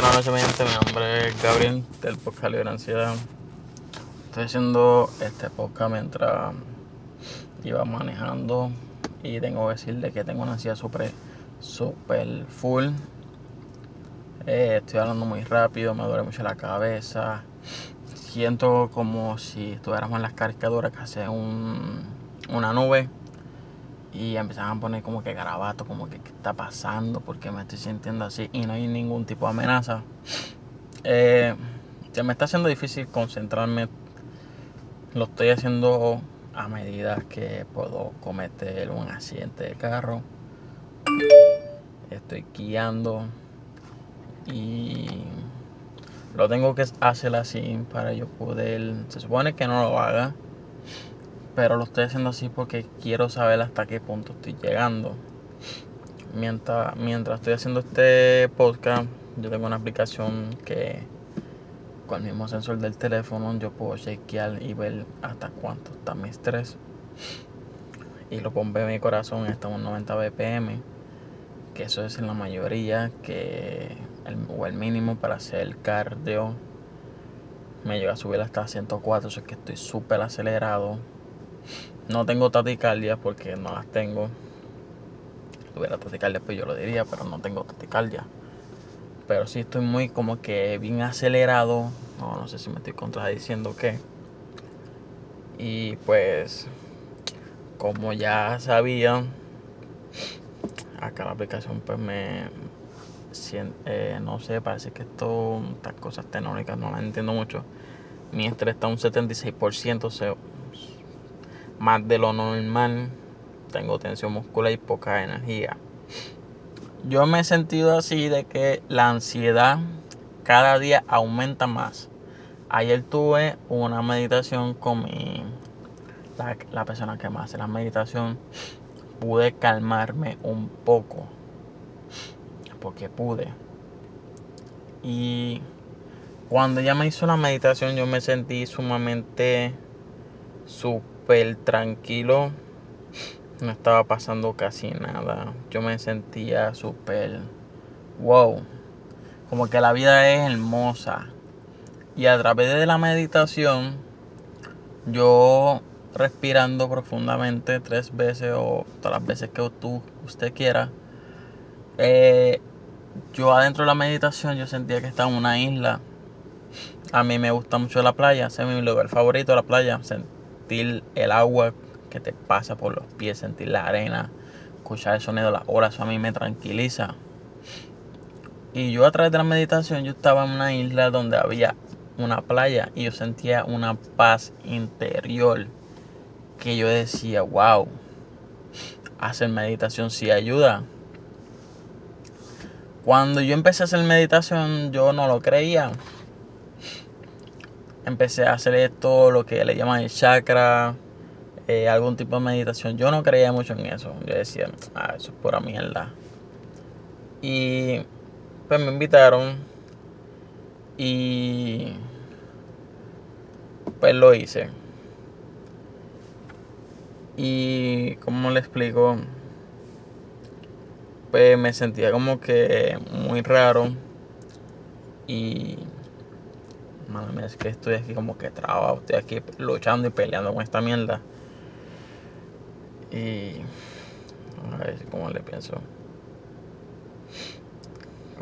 Buenas noches, mi gente. Mi nombre es Gabriel del podcast Libre Ansiedad. Estoy haciendo este podcast mientras iba manejando y tengo que decirle que tengo una ansiedad súper super full. Eh, estoy hablando muy rápido, me duele mucho la cabeza. Siento como si estuviéramos en las caricaturas que hace un, una nube y empezaban a poner como que garabato, como que qué está pasando, porque me estoy sintiendo así y no hay ningún tipo de amenaza. Eh, se me está haciendo difícil concentrarme. Lo estoy haciendo a medida que puedo cometer un accidente de carro. Estoy guiando y lo tengo que hacer así para yo poder. Se supone que no lo haga pero lo estoy haciendo así porque quiero saber hasta qué punto estoy llegando. Mientras, mientras estoy haciendo este podcast, yo tengo una aplicación que con el mismo sensor del teléfono yo puedo chequear y ver hasta cuánto está mi estrés. Y lo pongo en mi corazón, está en 90 BPM, que eso es en la mayoría, que el, o el mínimo para hacer cardio. Me llega a subir hasta 104, eso es que estoy súper acelerado no tengo taticardia porque no las tengo. Si tuviera taticardia pues yo lo diría, pero no tengo taticardia. Pero sí estoy muy como que bien acelerado. No, no sé si me estoy contradiciendo qué. Y pues, como ya sabía, acá la aplicación pues me... Eh, no sé, parece que esto, estas cosas tecnológicas no las entiendo mucho. Mi estrés está un 76%, se, más de lo normal. Tengo tensión muscular y poca energía. Yo me he sentido así de que la ansiedad cada día aumenta más. Ayer tuve una meditación con mi, la, la persona que me hace la meditación. Pude calmarme un poco. Porque pude. Y cuando ella me hizo la meditación yo me sentí sumamente tranquilo. No estaba pasando casi nada. Yo me sentía súper wow. Como que la vida es hermosa. Y a través de la meditación, yo respirando profundamente tres veces o todas las veces que tú, usted quiera, eh, yo adentro de la meditación yo sentía que estaba en una isla. A mí me gusta mucho la playa, ese es mi lugar favorito, la playa sentir el agua que te pasa por los pies, sentir la arena, escuchar el sonido de las olas, eso a mí me tranquiliza. Y yo a través de la meditación, yo estaba en una isla donde había una playa y yo sentía una paz interior que yo decía, wow, hacer meditación sí ayuda. Cuando yo empecé a hacer meditación, yo no lo creía empecé a hacer esto, lo que le llaman el chakra, eh, algún tipo de meditación. Yo no creía mucho en eso. Yo decía, ah, eso es pura mierda. Y pues me invitaron y pues lo hice. Y como le explico, pues me sentía como que muy raro y Madre es que estoy aquí como que trabado, estoy aquí luchando y peleando con esta mierda. Y. A ver cómo le pienso.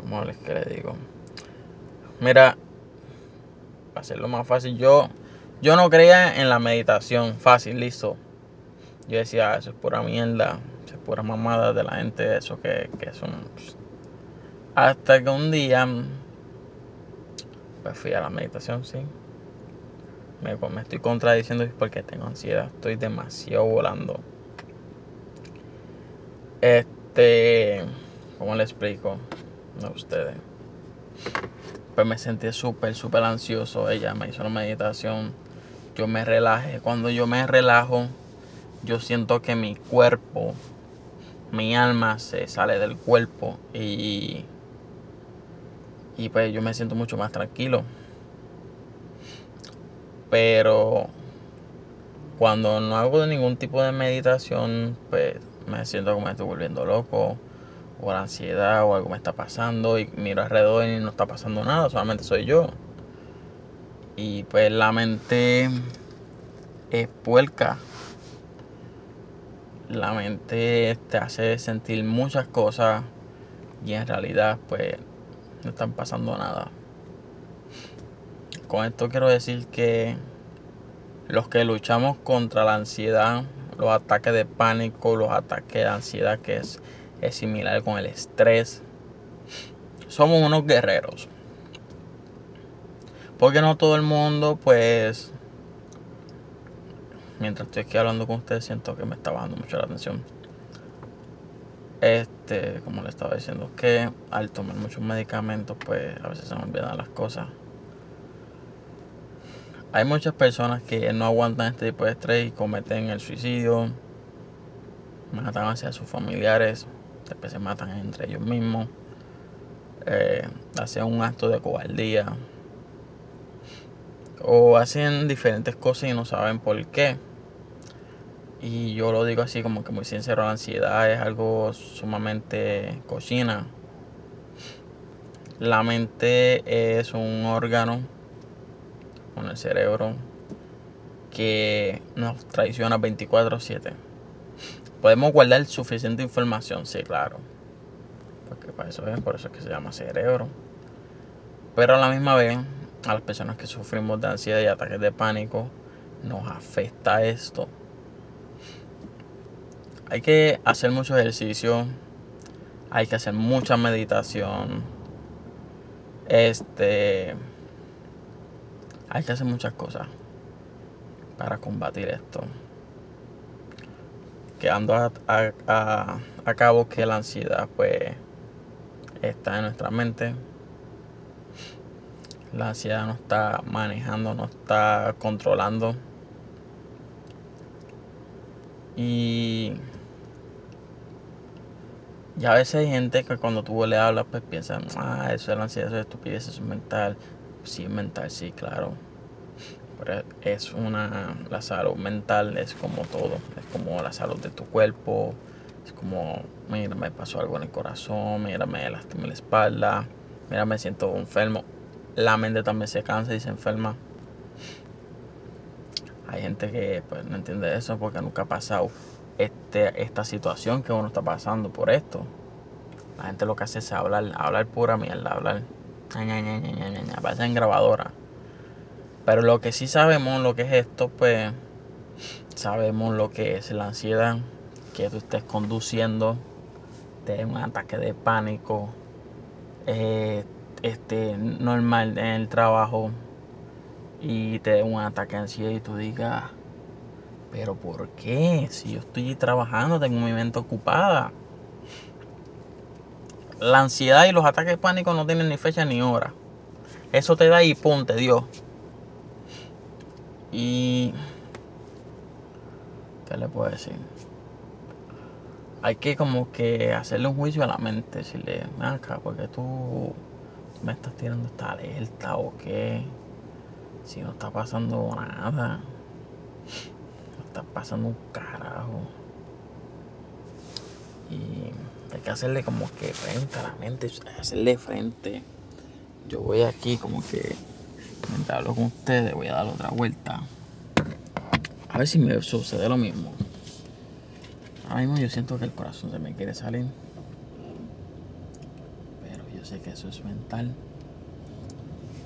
¿Cómo les que le digo? Mira, para hacerlo más fácil, yo, yo no creía en la meditación fácil, listo. Yo decía, ah, eso es pura mierda, eso es pura mamada de la gente, eso que, que son. Hasta que un día pues fui a la meditación, sí. Me, me estoy contradiciendo porque tengo ansiedad. Estoy demasiado volando. Este, ¿cómo le explico a ustedes? Pues me sentí súper, súper ansioso. Ella me hizo la meditación. Yo me relajé. Cuando yo me relajo, yo siento que mi cuerpo, mi alma se sale del cuerpo y y pues yo me siento mucho más tranquilo. Pero cuando no hago ningún tipo de meditación, pues me siento como estoy volviendo loco. o la ansiedad o algo me está pasando y miro alrededor y no está pasando nada, solamente soy yo. Y pues la mente es puerca. La mente te hace sentir muchas cosas y en realidad pues no están pasando nada. Con esto quiero decir que los que luchamos contra la ansiedad, los ataques de pánico, los ataques de ansiedad que es, es similar con el estrés, somos unos guerreros. Porque no todo el mundo pues mientras estoy aquí hablando con ustedes siento que me está bajando mucho la atención. Este, como le estaba diciendo, que al tomar muchos medicamentos, pues a veces se me olvidan las cosas. Hay muchas personas que no aguantan este tipo de estrés y cometen el suicidio, matan hacia sus familiares, después se matan entre ellos mismos, eh, hacen un acto de cobardía o hacen diferentes cosas y no saben por qué. Y yo lo digo así como que muy sincero, la ansiedad es algo sumamente cochina. La mente es un órgano con el cerebro que nos traiciona 24/7. Podemos guardar suficiente información, sí, claro. Porque para eso es, por eso es que se llama cerebro. Pero a la misma vez, a las personas que sufrimos de ansiedad y ataques de pánico, nos afecta esto hay que hacer mucho ejercicio, hay que hacer mucha meditación, este, hay que hacer muchas cosas para combatir esto. Quedando a, a, a cabo que la ansiedad pues está en nuestra mente. La ansiedad no está manejando, no está controlando. Y y a veces hay gente que cuando tú le hablas, pues piensan, ah, eso es la ansiedad, eso es estupidez, eso es mental. Sí, es mental, sí, claro. Pero es una. La salud mental es como todo. Es como la salud de tu cuerpo. Es como, mira, me pasó algo en el corazón, mira, me lastimé la espalda, mira, me siento enfermo. La mente también se cansa y se enferma. Hay gente que pues, no entiende eso porque nunca ha pasado este, esta situación que uno está pasando por esto. La gente lo que hace es hablar, hablar pura mierda, hablar. Pasa en grabadora. Pero lo que sí sabemos, lo que es esto, pues sabemos lo que es la ansiedad, que tú estés conduciendo, te un ataque de pánico, eh, este, normal en el trabajo y te dé un ataque de ansiedad y tú digas, pero ¿por qué? Si yo estoy trabajando, tengo mi mente ocupada. La ansiedad y los ataques de pánico no tienen ni fecha ni hora. Eso te da y ponte Dios. Y... ¿Qué le puedo decir? Hay que como que hacerle un juicio a la mente. Decirle, acá, porque tú me estás tirando esta alerta o qué. Si no está pasando nada está pasando un carajo. Y hay que hacerle como que frente a la mente, hacerle frente. Yo voy aquí como que, mientras hablo con ustedes, voy a dar otra vuelta. A ver si me sucede lo mismo. Ahora mismo yo siento que el corazón se me quiere salir. Pero yo sé que eso es mental.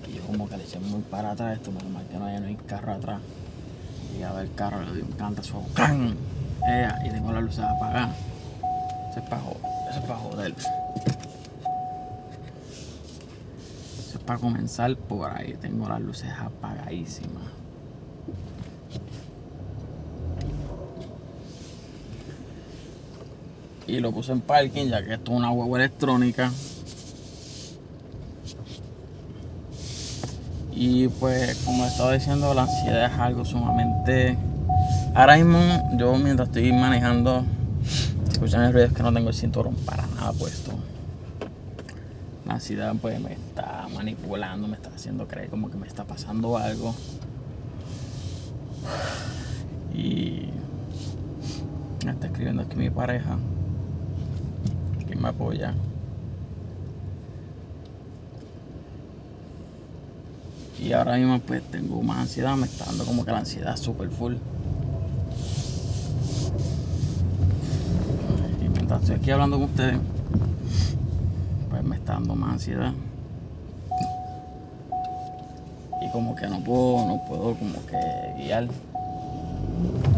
Y yo como que le eché muy para atrás esto, normal que no haya no hay carro atrás a ver el carro, le doy un cantazo, ¡can! y tengo las luces apagadas. Eso es para, eso es para joder. Eso es para comenzar por ahí. Tengo las luces apagadísimas. Y lo puse en parking ya que esto es una huevo electrónica. Y pues, como estaba diciendo, la ansiedad es algo sumamente. Ahora mismo, yo mientras estoy manejando, escuchan el ruido es que no tengo el cinturón para nada puesto. La ansiedad, pues, me está manipulando, me está haciendo creer como que me está pasando algo. Y me está escribiendo aquí mi pareja que me apoya. Y ahora mismo pues tengo más ansiedad, me está dando como que la ansiedad super full. Y mientras estoy aquí hablando con ustedes, pues me está dando más ansiedad. Y como que no puedo, no puedo como que guiar.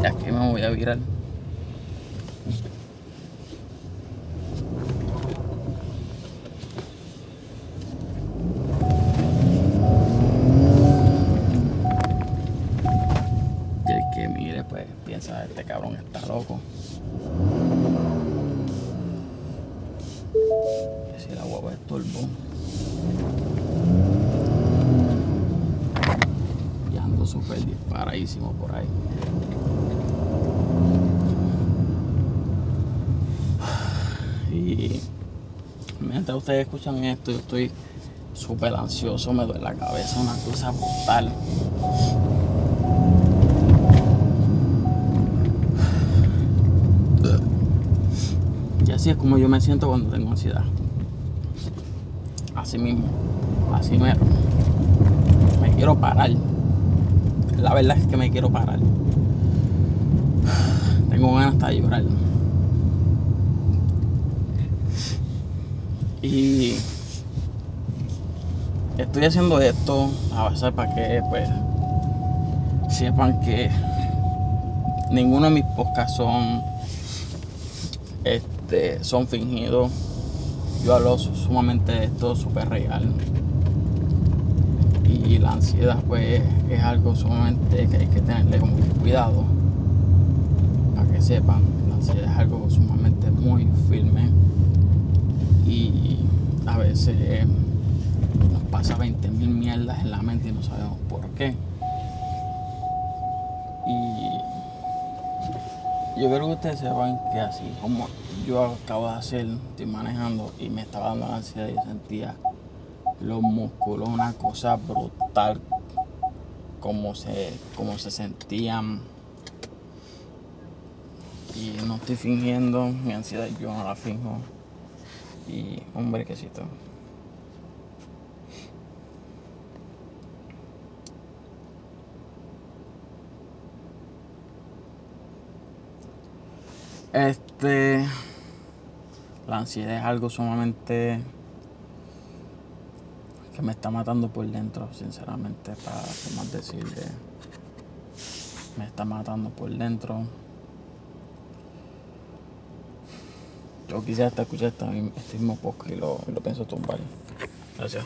Ya que me voy a virar. Piensa, este cabrón está loco. Que si la guagua es turbo. Y ando súper disparadísimo por ahí. Y mientras ustedes escuchan esto, yo estoy súper ansioso, me duele la cabeza, una cosa brutal. Así es como yo me siento cuando tengo ansiedad. Así mismo, así mero. Me quiero parar. La verdad es que me quiero parar. Tengo ganas hasta de llorar. Y estoy haciendo esto a veces para que pues sepan que ninguno de mis podcasts son este son fingidos. Yo hablo sumamente de esto súper real. Y la ansiedad pues es algo sumamente que hay que tenerle como que cuidado. Para que sepan, la ansiedad es algo sumamente muy firme. Y a veces nos pasa 20 mil mierdas en la mente y no sabemos por qué. Yo quiero que ustedes sepan que así como yo acabo de hacer, estoy manejando y me estaba dando la ansiedad y sentía los músculos, una cosa brutal, como se, como se sentían. Y no estoy fingiendo, mi ansiedad yo no la finjo. Y un brequecito. Este. La ansiedad es algo sumamente. que me está matando por dentro, sinceramente, para más decirle. Me está matando por dentro. Yo quisiera hasta escuchar este mismo podcast y lo, lo pienso tumbar. Gracias.